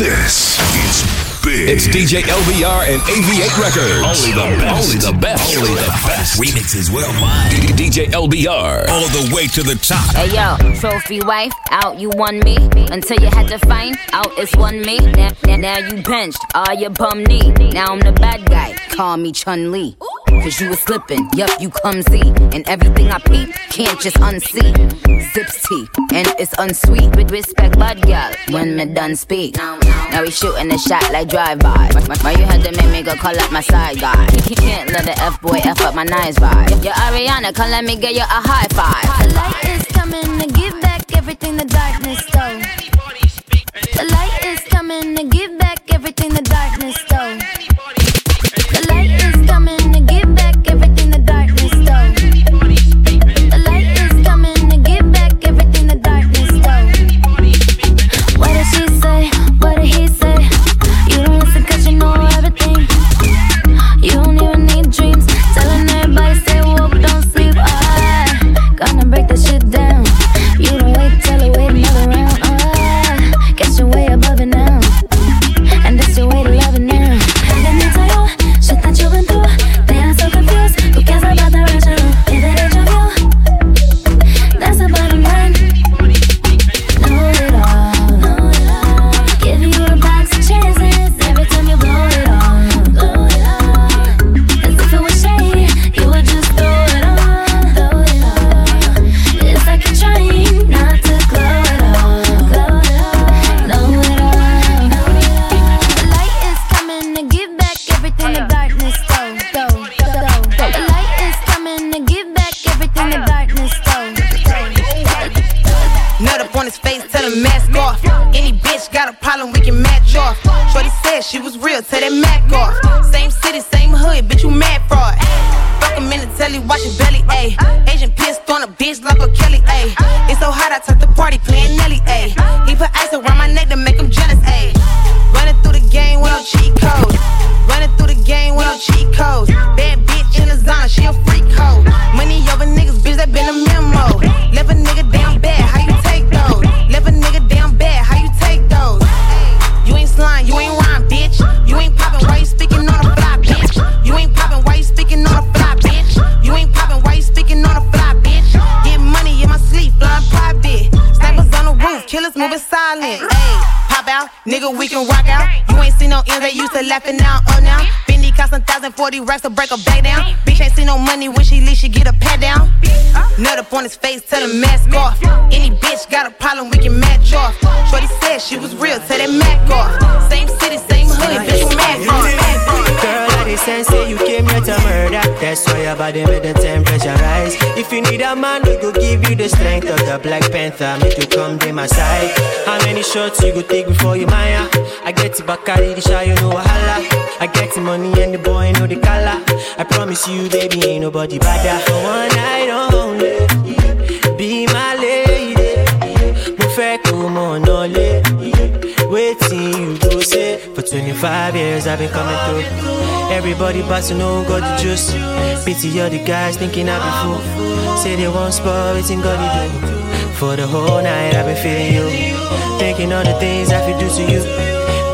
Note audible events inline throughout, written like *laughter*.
This is big. It's DJ LBR and AV8 Records. Only the best. Only the best. Only the best. Remixes worldwide. DJ LBR. All the way to the top. Hey yo, trophy wife, out you won me. Until you had to find out it's one me. Now, now, now you benched, all your bum knee. Now I'm the bad guy, call me Chun Li. Cause you was slipping, yup, you clumsy. And everything I peep, can't just unsee. Zips tea, and it's unsweet. With respect, bad girl, when me done speak. Now we shooting a shot like drive-by. Why you had to make me go call up my side guy? You can't let the F-boy F up my nice vibe. Yo, Ariana, come let me get you a high five. The light is coming to give back everything the darkness stole. The light is coming to give back everything the darkness stole. Tell mask off. Any bitch got a problem, we can match off. Shorty said she was real, tell that Mac off. Same city, same hood, bitch, you mad fraud. Fuck him minute, the telly, watch your belly, ayy. Asian pissed on a bitch like a Kelly, ayy. It's so hot, I took the party playing Nelly, ayy. He put ice around my neck to make him jealous, ayy. Running through the game with no cheat codes. Running through the game with no cheat codes. Nigga, we can rock out. You ain't seen no ends, they used to laughing now, up now. Fendi cost 1,040 racks to break a back down. Bitch ain't seen no money when she leave, she get a pat down. Nut up on his face, tell him mask off. Any bitch got a problem, we can match off. Shorty said she was real, tell that Mac off. Same city, same hood, bitch, you mad off. Sense say you came here to murder. That's why your body made the temperature rise. If you need a man, we go give you the strength of the Black Panther. Make you come to my side. How many shots you go take before you maya? I get the Bacardi, the shy, you know wahala. I get the money and the boy know the color. I promise you, baby, ain't nobody better. One night only, be my lady. Mo fẹ́. Waiting you go say For 25 years I've been coming through Everybody but to know got the juice. Pity all the guys thinking I be fool Say they want spot, waiting God they do. For the whole night I've been feeling you. Thinking all the things I feel do to you.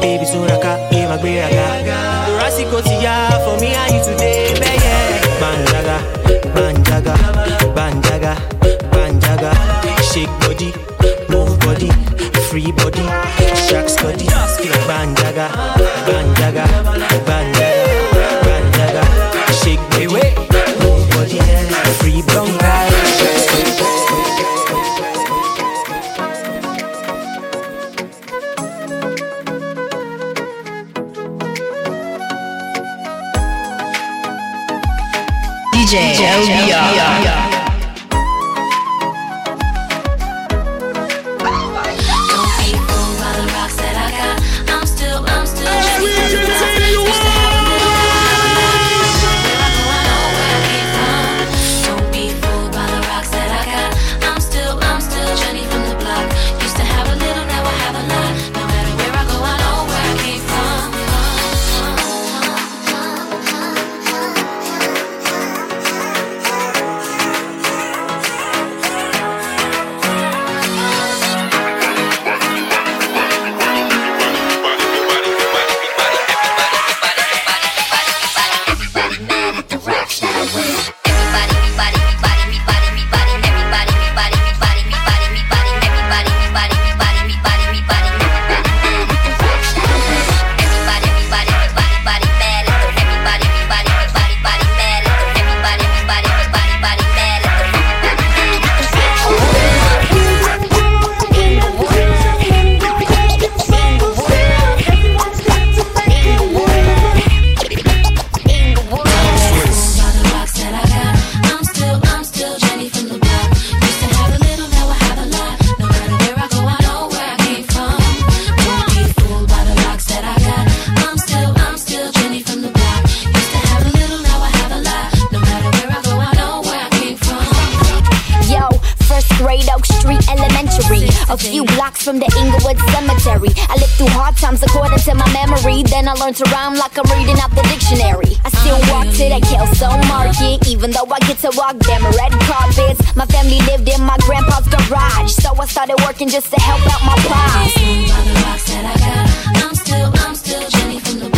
Baby soon I got be my great I got. Rasico ya for me and you today baby Banjaga, banjaga, banjaga, banjaga. Shake body, move body, free body, sharks body banjaga, from the Inglewood Cemetery. I lived through hard times according to my memory. Then I learned to rhyme like I'm reading out the dictionary. I still walk to that Kelso Market, even though I get to walk them red carpets. My family lived in my grandpa's garage, so I started working just to help out my pops. The rocks that I got, I'm still, I'm still Jenny from the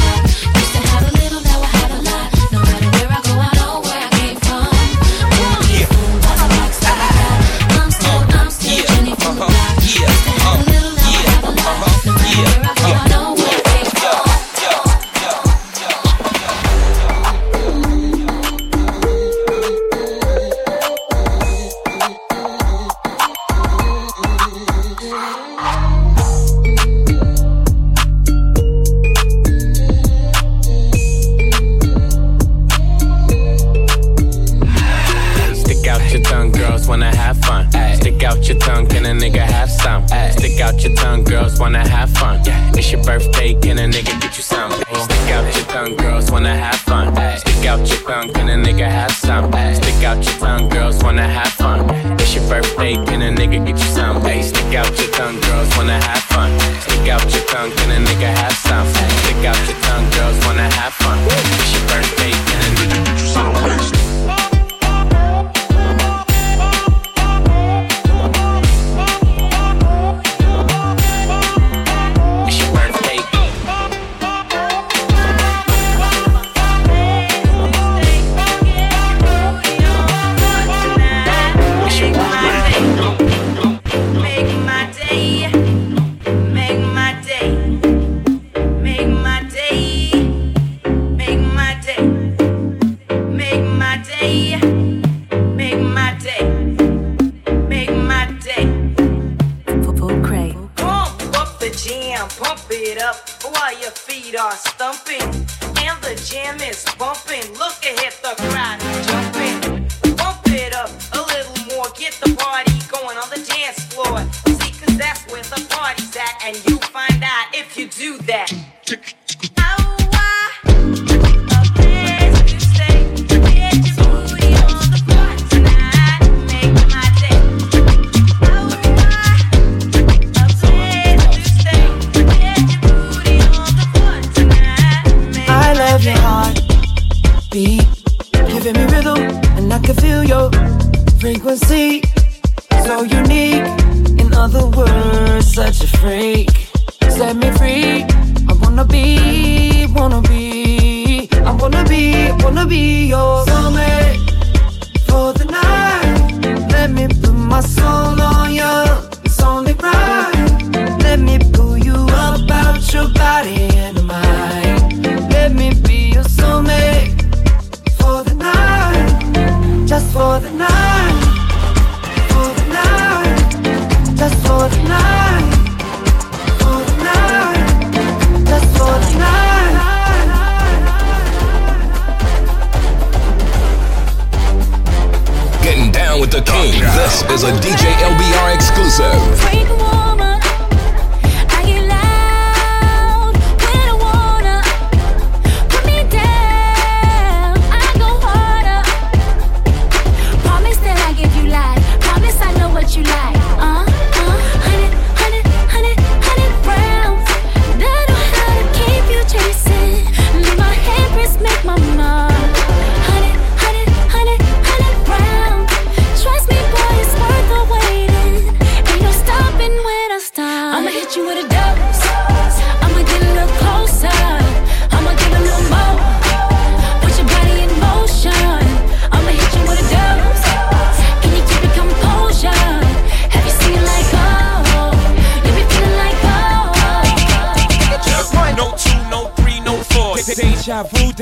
you like.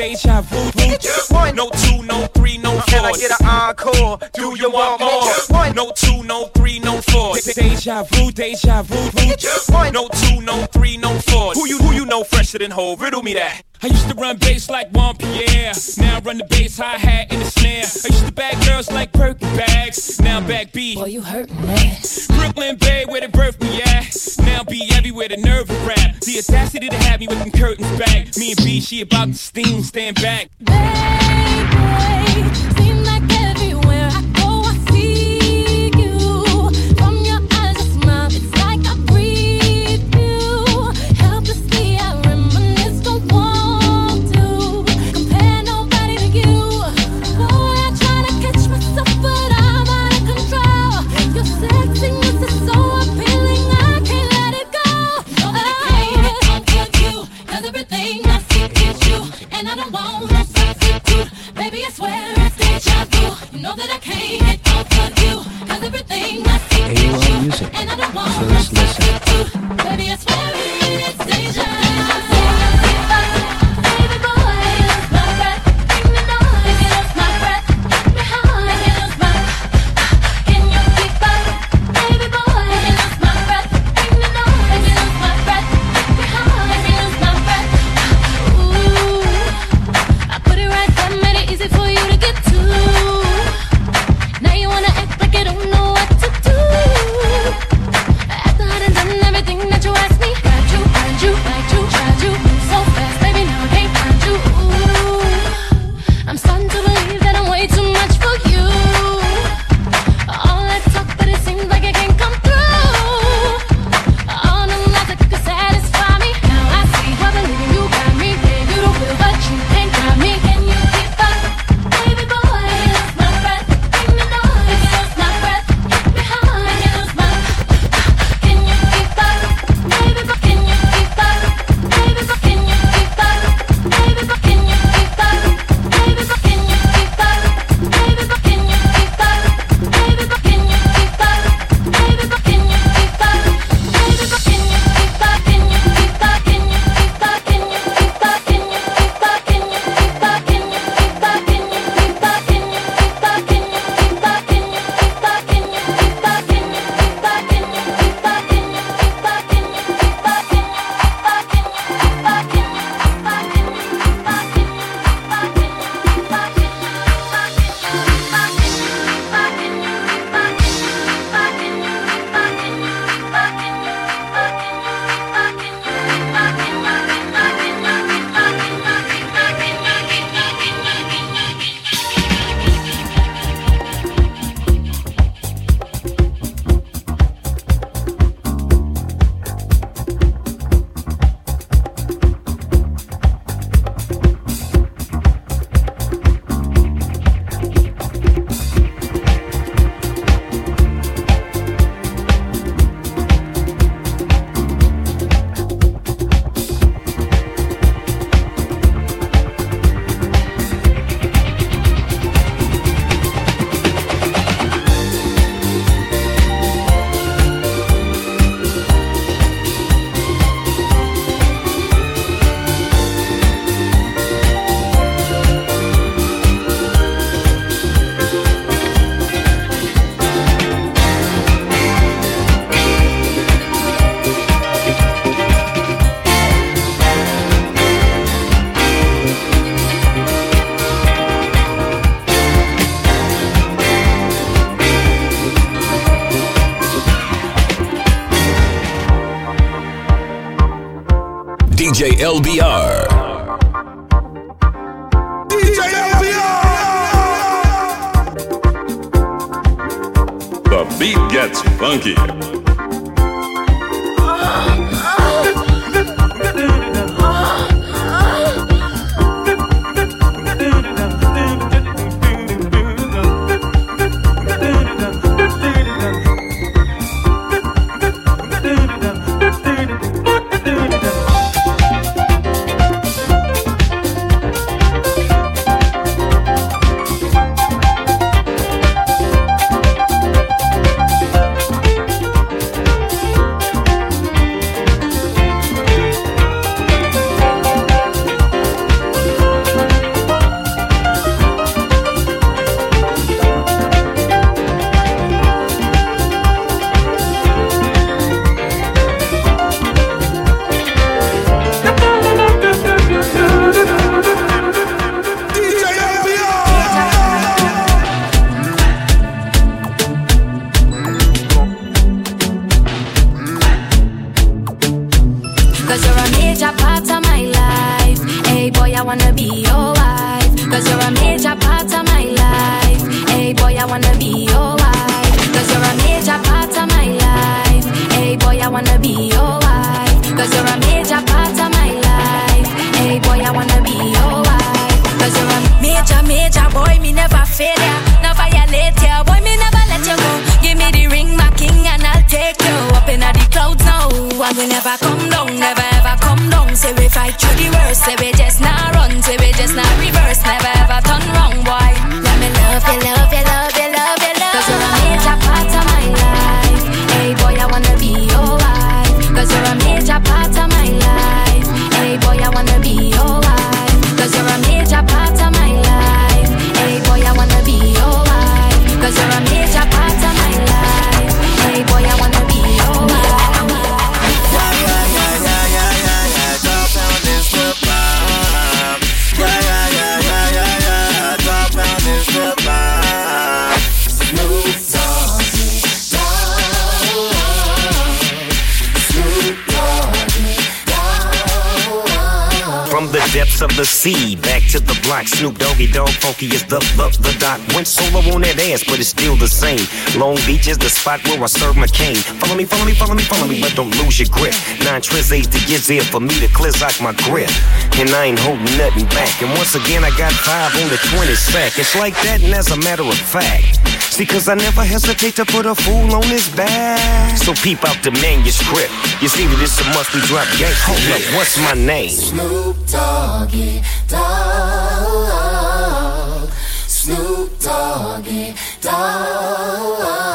deja vu. One, no two, no three, no four. Can I get an encore? Do, Do you want, want more? One, no two, no three, no four. Deja vu, deja vu. One, no two, no three, no four. Who you, who you know fresher than whole? Riddle me that. I used to run bass like Juan Pierre. Now I run the bass, hi hat, and the snare. I used to bag girls like Birkin bags. Now I'm back B. Boy, you hurt me. Brooklyn Bay, where they birthed me at now be everywhere, the nerve of rap. The audacity to have me with them curtains back. Me and B, she about to steam, stand back. Baby, seem like music. First listen. DJ Beach is the spot where I serve my cane. Follow me, follow me, follow me, follow me, but don't lose your grip. Nine tris eight to get there for me to clear out my grip. And I ain't holding nothing back. And once again, I got five on the 20 sack. It's like that, and as a matter of fact. See, cause I never hesitate to put a fool on his back. So peep out the manuscript. You see that it's a must we drop gang. Hold up, what's my name? Snoop Doggy Dogg. Snoop Doggy Dogg.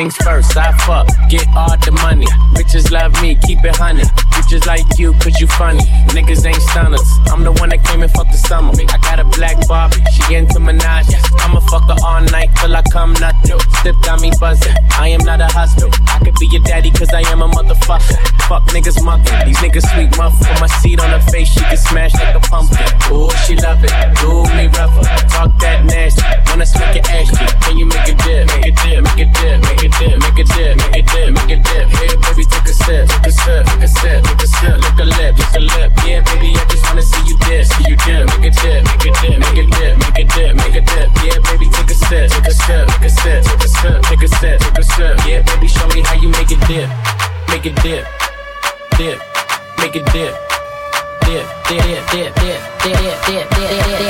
Things first, I fuck, get all the money. Me, keep it honey. Bitches like you, cause you funny. Niggas ain't stunners. I'm the one that came and fucked the summer. I got a black Barbie, she into Minaj. I'ma fuck her all night till I come nothing. Step got me buzzing. I am not a husband. I could be your daddy, cause I am a motherfucker. Fuck niggas mucking. These niggas sweet muff. Put my seat on her face, she can smash like a pumpkin. Ooh, she love it. Do me rougher. Talk that nasty. Wanna smack your ass. Can you make a dip? Make a dip, make a dip, make a dip, make a dip, make a dip, make a dip. Hey, baby, take a sip, take a sip, take a sip, take a sip. Lick a lip, lick a lip. Yeah, baby, I just wanna see you dip, see you dip. Make a dip, make a dip, make a dip, make a dip, make a dip. Yeah, baby, take a sip, take a sip, take a sip, take a sip, take a sip, take a sip. Yeah, baby, show me how you make it dip, make it dip. dip, make it dip. Dip, dip, dip, dip, dip, dip, dip, dip, dip.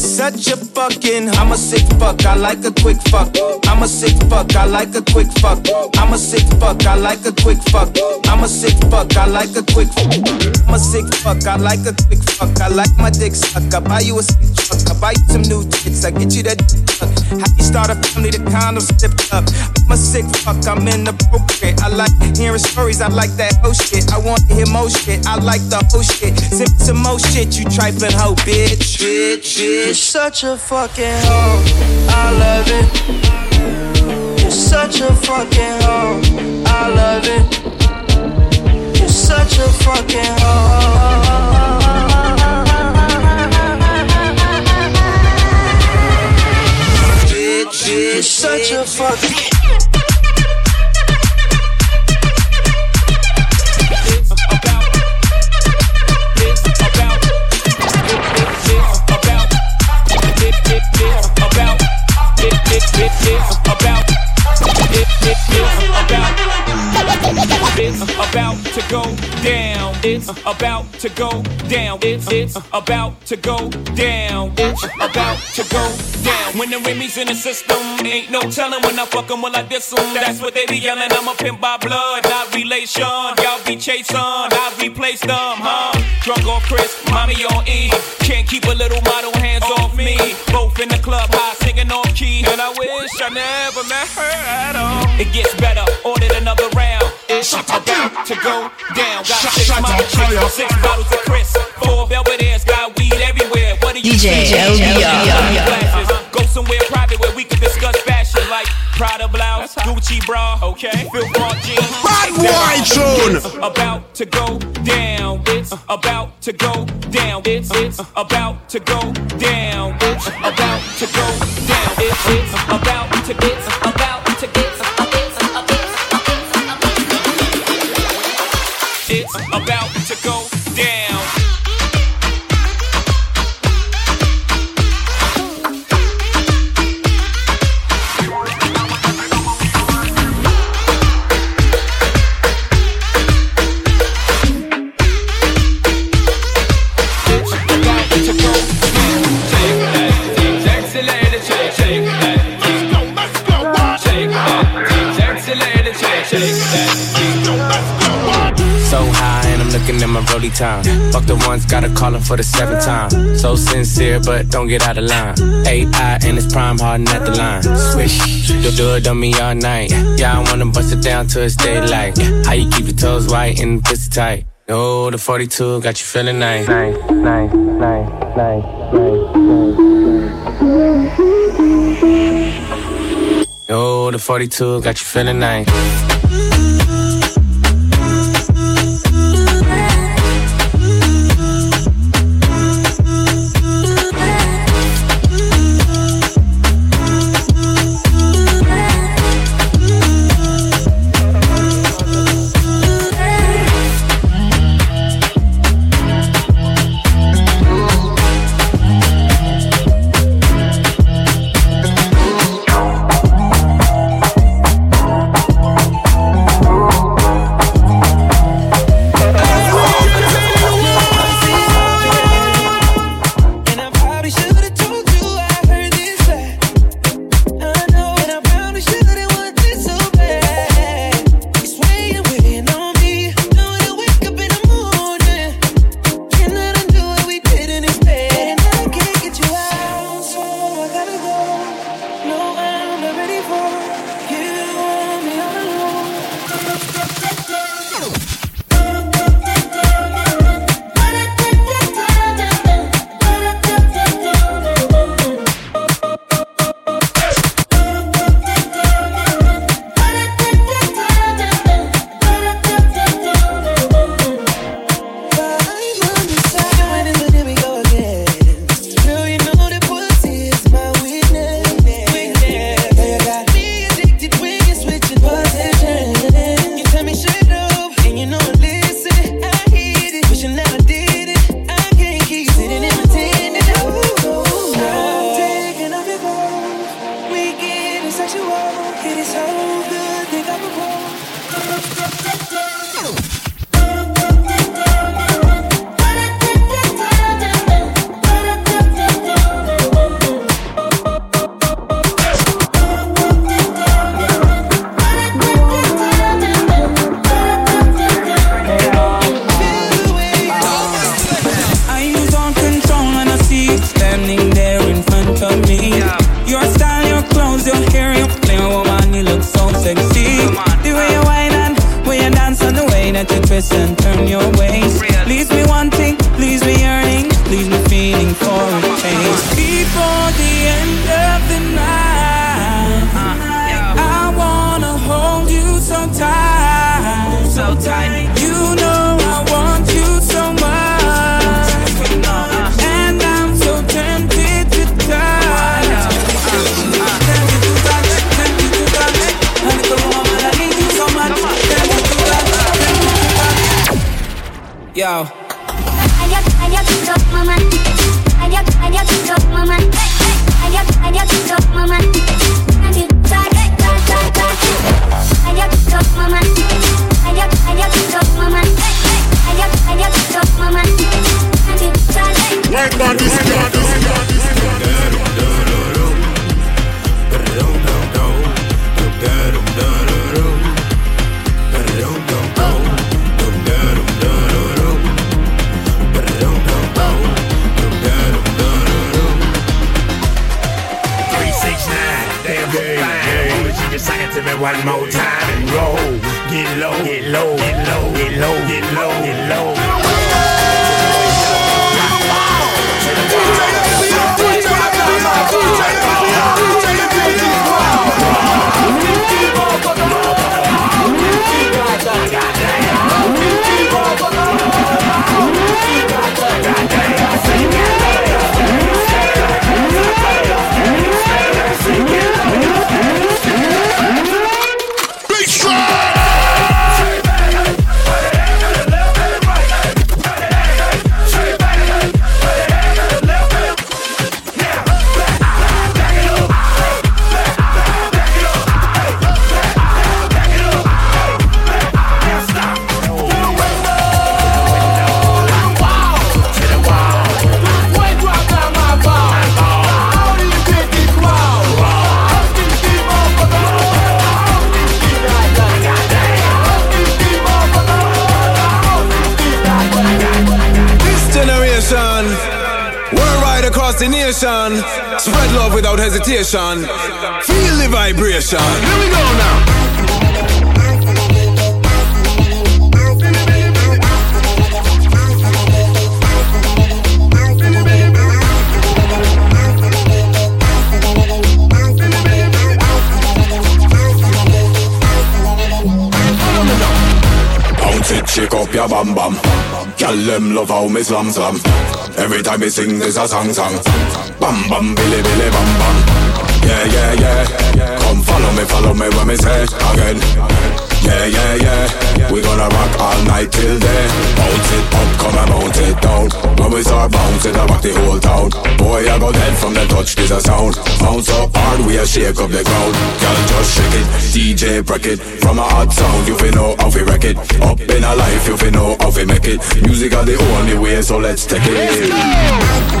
Such a fucking. I'm a sick fuck. I like a quick fuck. I'm a sick fuck. I like a quick fuck. I'm a sick fuck. I like a quick fuck. I'm a sick fuck. I like a quick fuck. I'm a sick fuck. I like a quick fuck. I like my dick suck. I buy you a sick truck. I buy you some new tits. I get you that suck. How you start a family? The condoms zipped up. I'm a sick fuck. I'm inappropriate. I like hearing stories. I like that whole shit. I want to hear more shit. I like the whole shit. Sip some more shit. You trifling hoe, bitch. Bitch. Bitch. You're such a fucking hoe. I love it. You're such a fucking hoe. I love it. You're such a fucking hoe. Bitch, You're such a fucking. Go down. It's about to go down. It's it's about to go down. It's about to go down. When the Remy's in the system, ain't no telling when I fuck 'em, will I diss 'em. That's what they be yelling. I'm a pimp by blood, not relation. Y'all be chasing, I replace them, huh? Drunk off Chris, mommy on E. Can't keep a little model hands off me. Both in the club, high singing off key. And I wish I never met her at all. It gets better, ordered another round. It's about to go down. Got six model chicks, six bottles of Chris. Four Belvedere's, got weed everywhere. What do you DJ see? LBR. Go somewhere private where we can discuss fashion like Prada blouse, Gucci bra, okay? Phil Bart jeans. Bad boy tune. About to go down. It's about to go down. It's it's about to go down. It's about to go down. It's it's about to it's about and I'm looking at my rollie time. Fuck the ones, gotta call him for the seventh time. So sincere, but don't get out of line. AI and it's prime harden at the line. Swish, do do it on me all night. Yeah, I wanna bust it down till it's daylight. How you keep your toes white and pussy tight? Oh, the 42 got you feeling nice. Nice, nice, nice, nice, nice, Oh, the 42 got you feeling nice. One more time and roll. Get low, get low, get low, get low, get low, get low. Worldwide across the nation, spread love without hesitation. Feel the vibration. Here we go now. Shake up your bam bam. Girl, them love how me slam slam. Every time me sing, there's a song song. Bam bam, billy billy bam bam. Yeah yeah yeah. Come follow me, follow me when me say again. Yeah yeah yeah. We gonna rock all night till day. Bounce it up, come and bounce it down. When we start bouncing, I rock the whole town. Boy, I go dead from the touch, this a sound. Bounce so hard, we a shake up the ground. Girl, just shake it, DJ break it. From a hot sound, you fi know how fi wreck it. Up in a life, you fi know how fi make it. Music are the only way, so let's take it. Oh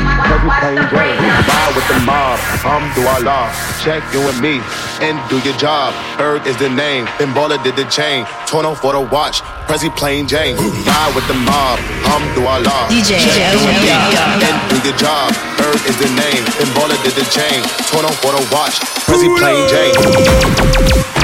cause we playing games. Ride with the mob, Um do I Alhamdulillah. Check you and me, and do your job. Berg is the name, then Baller did the chain. Torn on for the watch, Prezi plain Jane. Ride with the mob, Um do Alhamdulillah. DJ, Check you and me, and do your job. Berg is the name, then Baller did the chain. Torn on for the watch, Prezi plain Jane.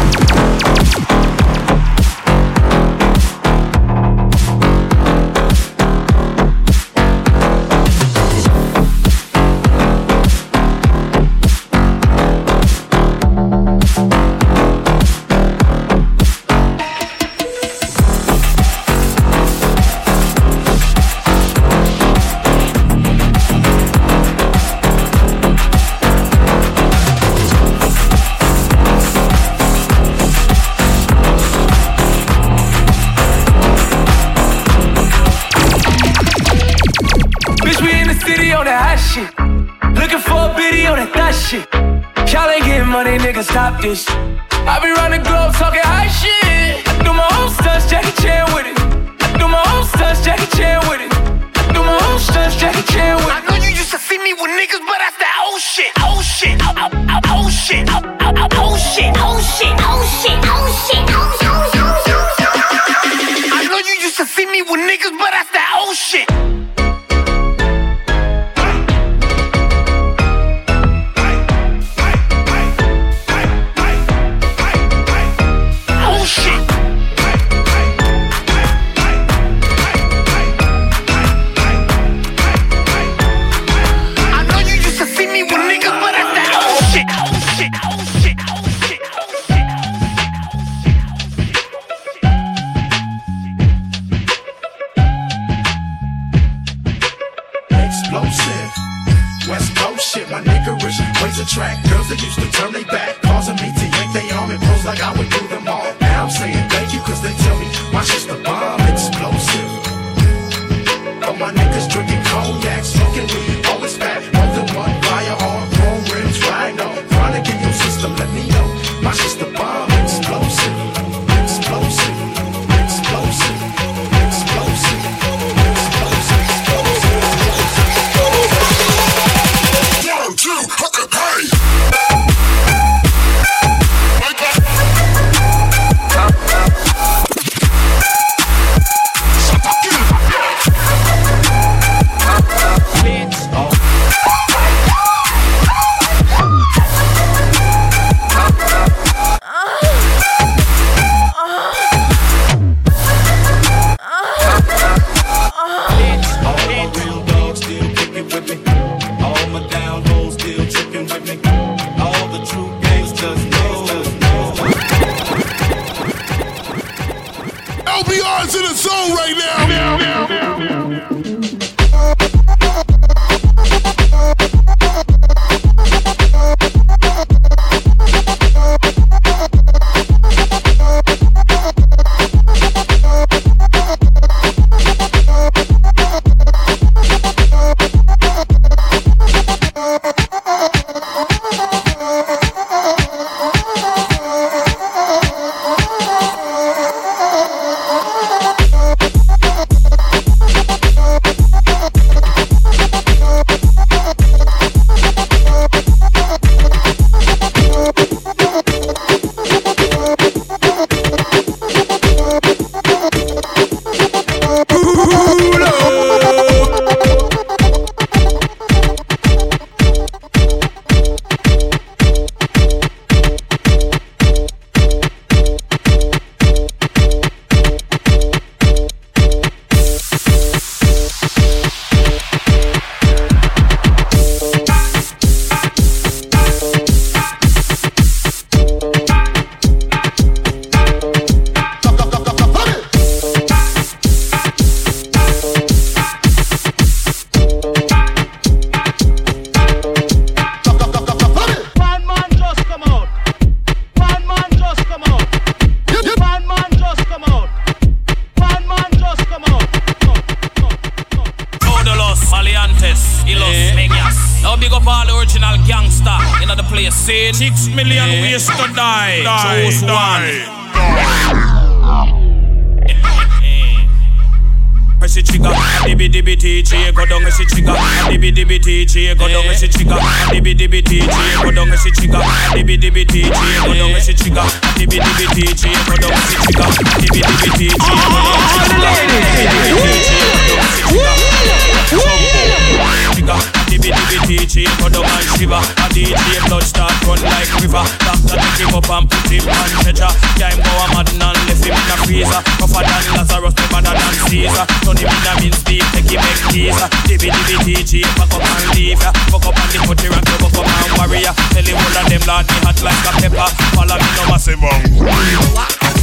Richie, fuck up and leave ya. Fuck up and the country and go fuck up and warrior. Tell him all of them, lad, me hot like a pepper. Follow me, no massive man.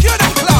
Get a.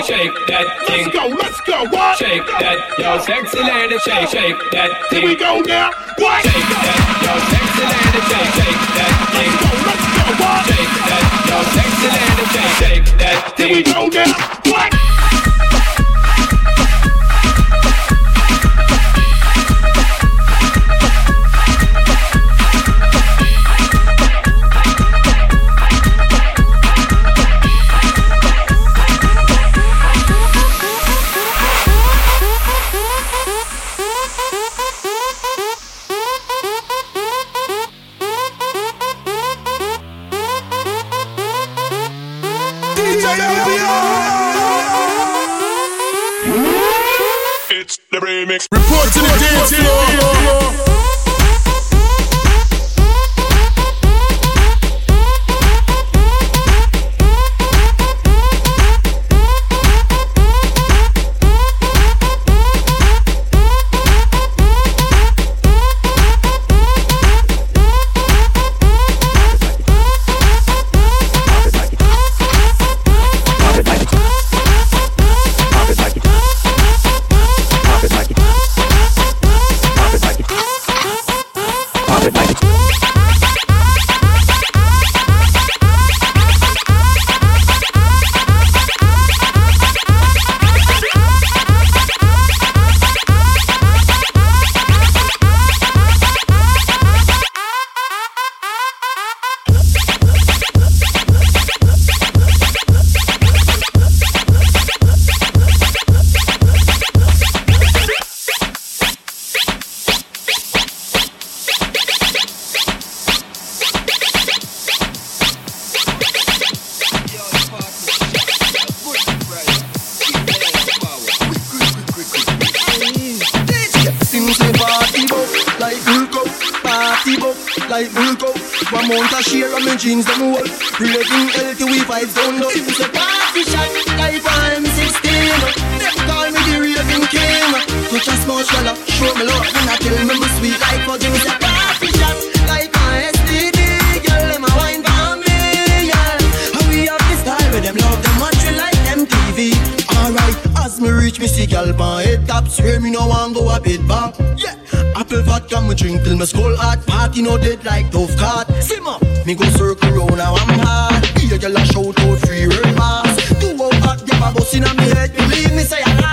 shake, shake that thing. Let's go, let's go, what? Shake that, yo, sexy lady, shake, shake that thing. Here we go now, what? Shake that, yo, sexy lady, shake, shake that thing. Let's go, let's go, what? Shake that, yo, sexy lady, shake, shake that thing. One month a share of my jeans them whole. Raving healthy we vibes down low. Things say party shot like I'm 16. Them call me the raving king. Touch a small swallow, show me love. And I tell me me sweet like fudging. Say party shot like my STD. Girl, them a wine for me, yeah. And we have this style with them love them we like them TV. Alright, as me reach me see gal pan head top Swear me no want go a bit back Yeah, apple vodka me drink till me skull hot. Party no dead like tough card Simmer, me go circle round now I'm hard. Here gal a shout out free pass Two out hot gal a bust inna me head. Believe me say I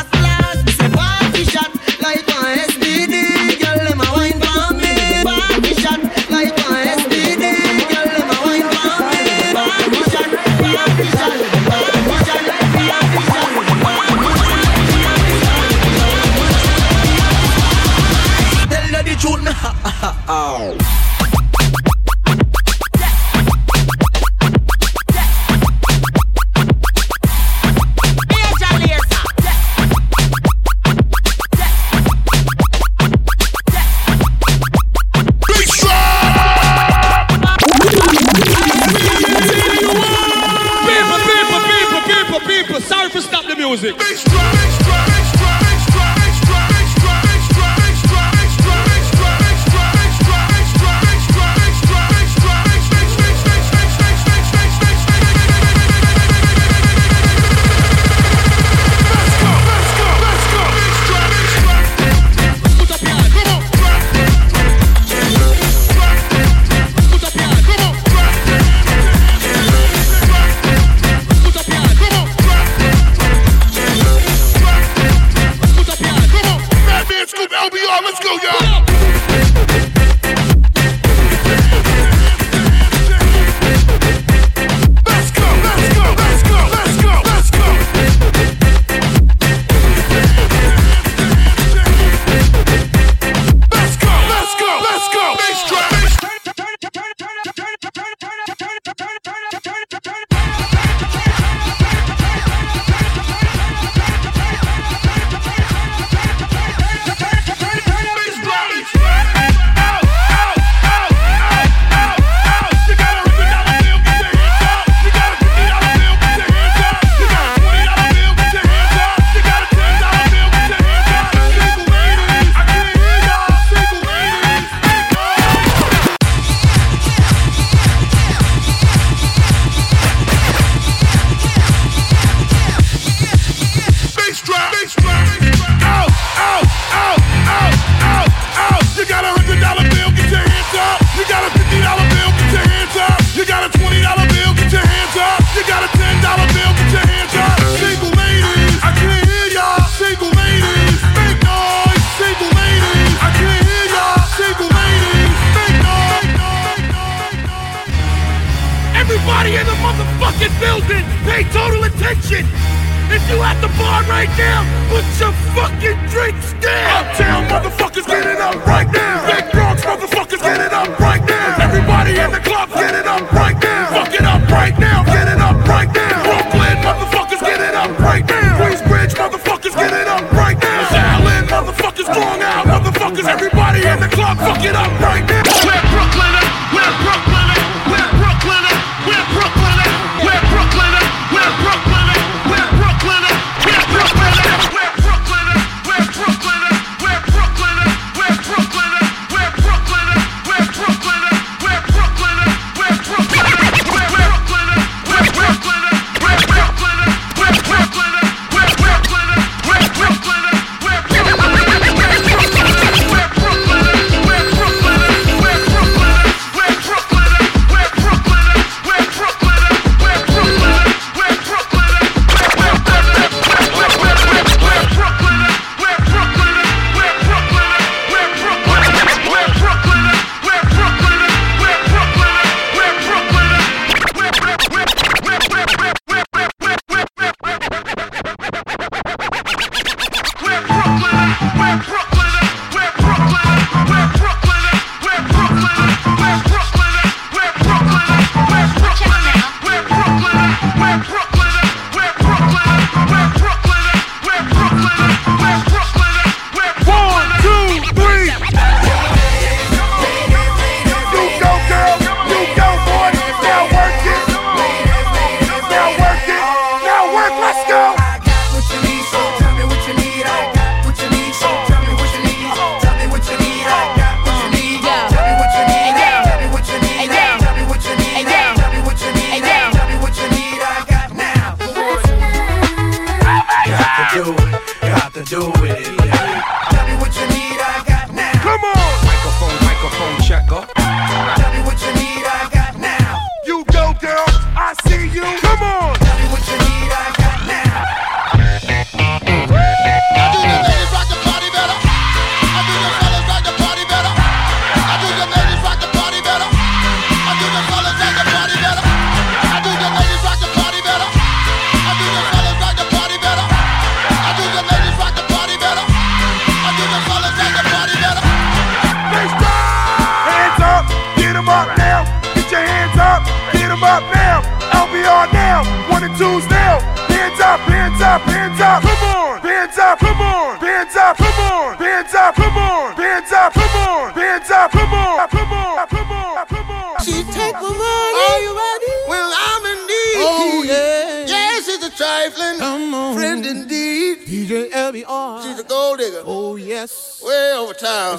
reptile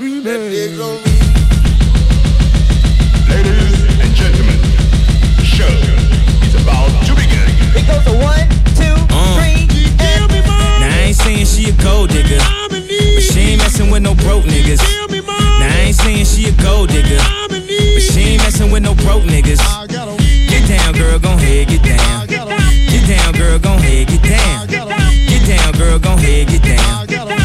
me, that digs on me. Ladies and gentlemen, the show is about to begin. It goes to one, two, uh. three. Now I ain't saying she a gold digger, but she ain't messing with no broke niggas. Now I ain't saying she a gold digger, but she ain't messing with no broke niggas. Get down, girl, gon' head, get down. Get down, girl, gon' head, get down. Get down, girl, gon' head, get down.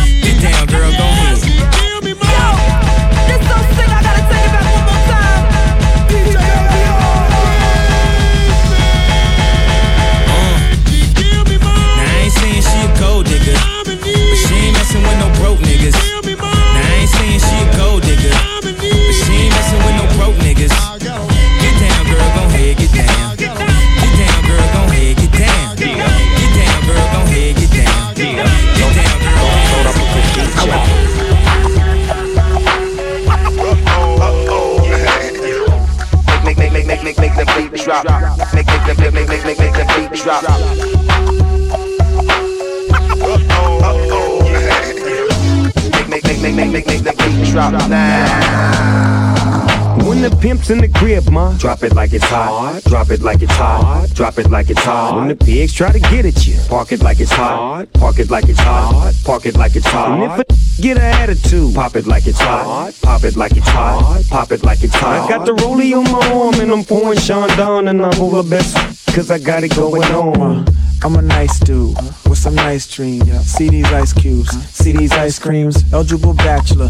drop. Make make the make make make make make the beat drop. *laughs* Make make make make make make make the beat drop now the pimps in the crib, ma. Drop it like it's hot. Drop it like it's hot. Drop it like it's hot. When the pigs try to get at you, park it like it's hot. Park it like it's hot. Park it like it's hot. And if a *laughs* get an attitude, pop it like it's hot. Pop it like it's hot. Pop it like it's hot. I got the rollie on my arm and I'm pouring Sean and I'm over the best cause I got it going on. I'm a nice dude with some nice dreams. See these ice cubes, see these ice creams. Eligible bachelor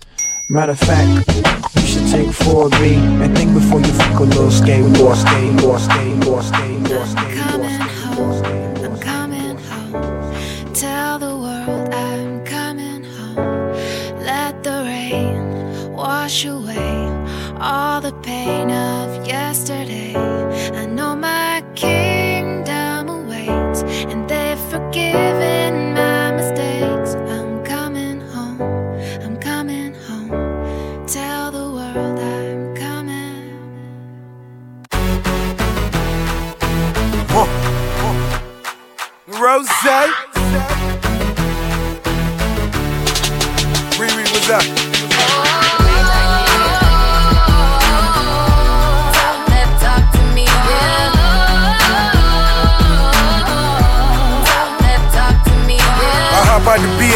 Matter of fact, you should take 4B and think before you fuck a little skateboard, skateboard, skateboard, skateboard, skateboard. I'm coming home. Tell the world I'm coming home. Let the rain wash away all the pain of yesterday. I know my kingdom awaits, and they've forgiven Rose. Riri, what's up?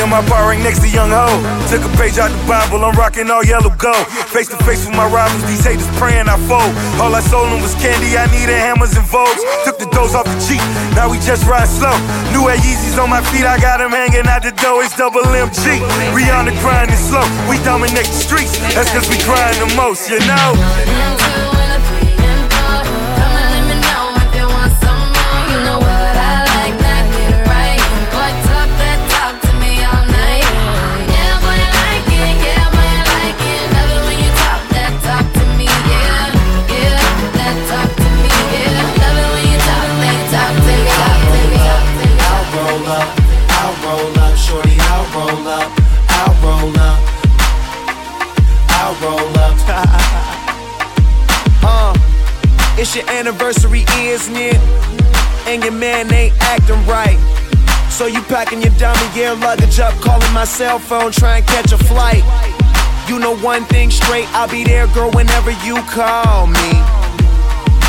Out the BM, I bar right next to Young Ho. Took a page out the Bible, I'm rocking all yellow gold. Face to face with my rivals, these haters praying I fold. All I sold them was candy, I needed hammers and vogues. Took the dose off the cheap, now we just ride slow. New Air Yeezys on my feet, I got them hanging out the door, it's double MG. We on the grind slow, we dominate the streets. That's cause we grind the most, you know. It's your anniversary, isn't it? And your man ain't acting right. So you packing your dummy gear luggage up, calling my cell phone, trying to catch a flight. You know one thing straight, I'll be there, girl, whenever you call me.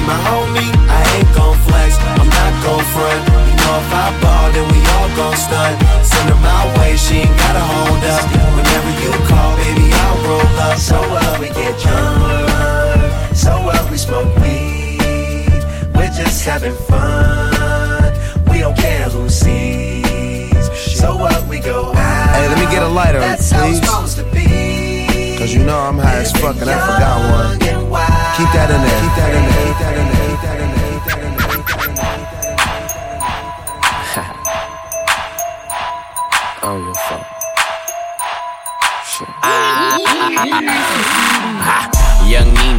be my homie. I ain't gon' flex, I'm not gon' front. You know if I ball, then we all gon' stunt. Send her my way, she ain't gotta hold up. Whenever you call, baby, I'll roll up. So what, we get drunk. So what, we smoke weed. We're just having fun. We don't care who sees. So what, we go out. Hey, let me get a lighter, That's how it's please. supposed to be. Cause you know I'm high as fuck and I forgot one. Keep that in there. Keep that in there. Ah. *laughs* Young me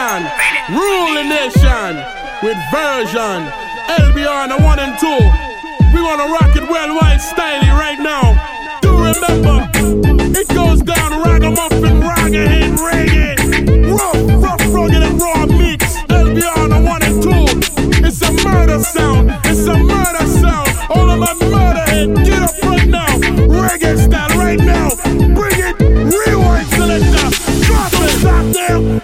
nation, rule the nation with version. LBR the one and two. We wanna rock it well, white styly right now. Do remember, it goes down ragamuffin, ragahead, reggae. Rough, rough, rugged, and raw mix. LBR the one and two. It's a murder sound, it's a murder sound.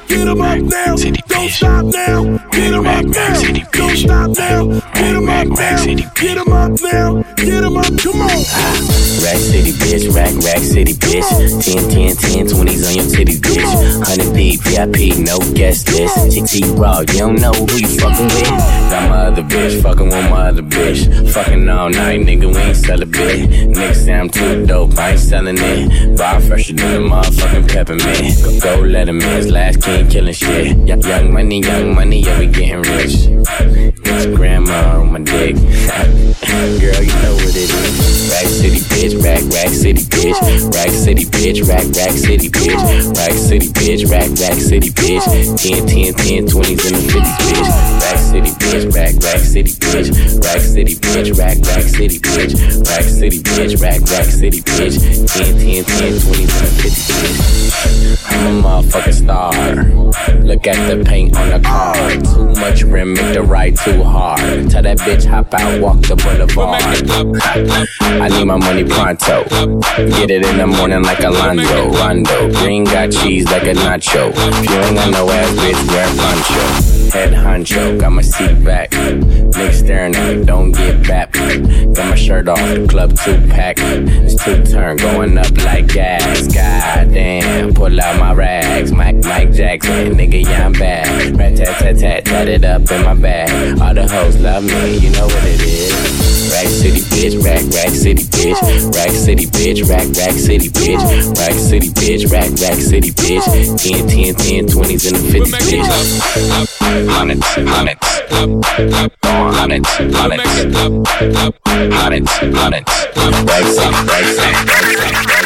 Get 'em up now. Don't stop now, get 'em up now. Don't stop now, get 'em up now. Get 'em up now, get 'em up, come on. Ah, rack City, bitch, rack, rack city, bitch. 10, 10, 10, 20s on your titty, bitch. 100 deep, VIP, no guest list. TT Raw, you don't know who you fucking with. Got my other bitch, fucking with my other bitch. Fucking all night, nigga, we ain't sell a bit. Niggas say I'm too dope, I ain't selling it. Bar fresher than the motherfucking peppermint. Go, go let him in, last king killing shit. Young, young money, young money, yeah, we getting rich. It's grandma on my dick. Girl, you know what it is. Rack City, bitch, rack, rack city, bitch. Rack City, bitch, rack, rack city, bitch. Rack City, bitch, rack, rack city, bitch. 10, 10, 10, 20s and the 50s, bitch. Rack City, bitch, rack, rack city, bitch. Rack City, bitch, rack, rack city, bitch. Rack City, bitch, rack, rack city, bitch. 10, 10, 10, 20s and the 50s, bitch. I'm a motherfucking star. Look at the paint on the car. Too much rim, make the ride too hard. Tell that bitch hop out, walk up on the boulevard. I need my money pronto. Get it in the morning like a Londo. Rondo. Green got cheese like a nacho. If you ain't got no ass, bitch, wear poncho. Head honcho, got my seat back. Niggas staring at me, don't get back. Got my shirt off, the club two pack. It's two turn, going up like gas. God damn, pull out my rags. Mike, Mike Jackson, nigga, yeah, I'm bad. Rat tat tat tat, tat it up in my bag. All the hoes love me, you know what it is. Rack City, bitch, rack, rack city, bitch. Rack City, bitch, rack, rack city, bitch. Rack City, bitch, rack, rack city, bitch. 10, 10, 10, 20s and the 50s, bitch. Hundreds, hundreds, hundreds, hundreds, hundreds, hundreds. Rack City, rack city, rack city, rack city, rack city.